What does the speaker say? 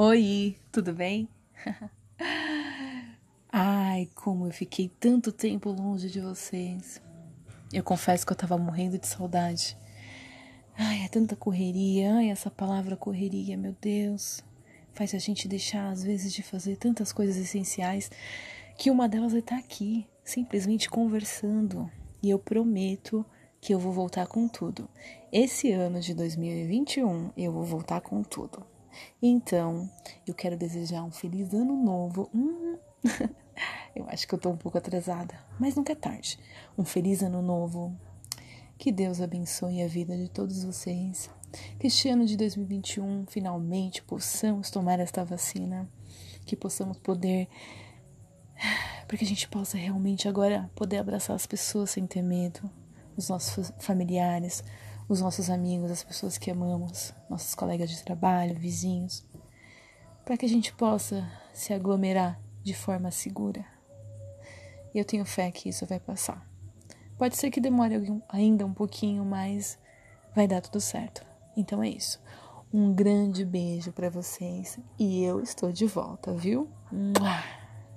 Oi, tudo bem? Ai, como eu fiquei tanto tempo longe de vocês. Eu confesso que eu tava morrendo de saudade. Ai, é tanta correria. Ai, essa palavra correria, meu Deus. Faz a gente deixar, às vezes, de fazer tantas coisas essenciais que uma delas é estar tá aqui, simplesmente conversando. E eu prometo que eu vou voltar com tudo. Esse ano de 2021 eu vou voltar com tudo. Então, eu quero desejar um feliz ano novo. Hum, eu acho que eu tô um pouco atrasada, mas nunca é tarde. Um feliz ano novo. Que Deus abençoe a vida de todos vocês. Que este ano de 2021 finalmente possamos tomar esta vacina. Que possamos poder. Para que a gente possa realmente agora poder abraçar as pessoas sem ter medo, os nossos familiares, os nossos amigos, as pessoas que amamos, nossos colegas de trabalho, vizinhos, para que a gente possa se aglomerar de forma segura. E eu tenho fé que isso vai passar. Pode ser que demore ainda um pouquinho, mas vai dar tudo certo. Então é isso. Um grande beijo para vocês e eu estou de volta, viu? Mua!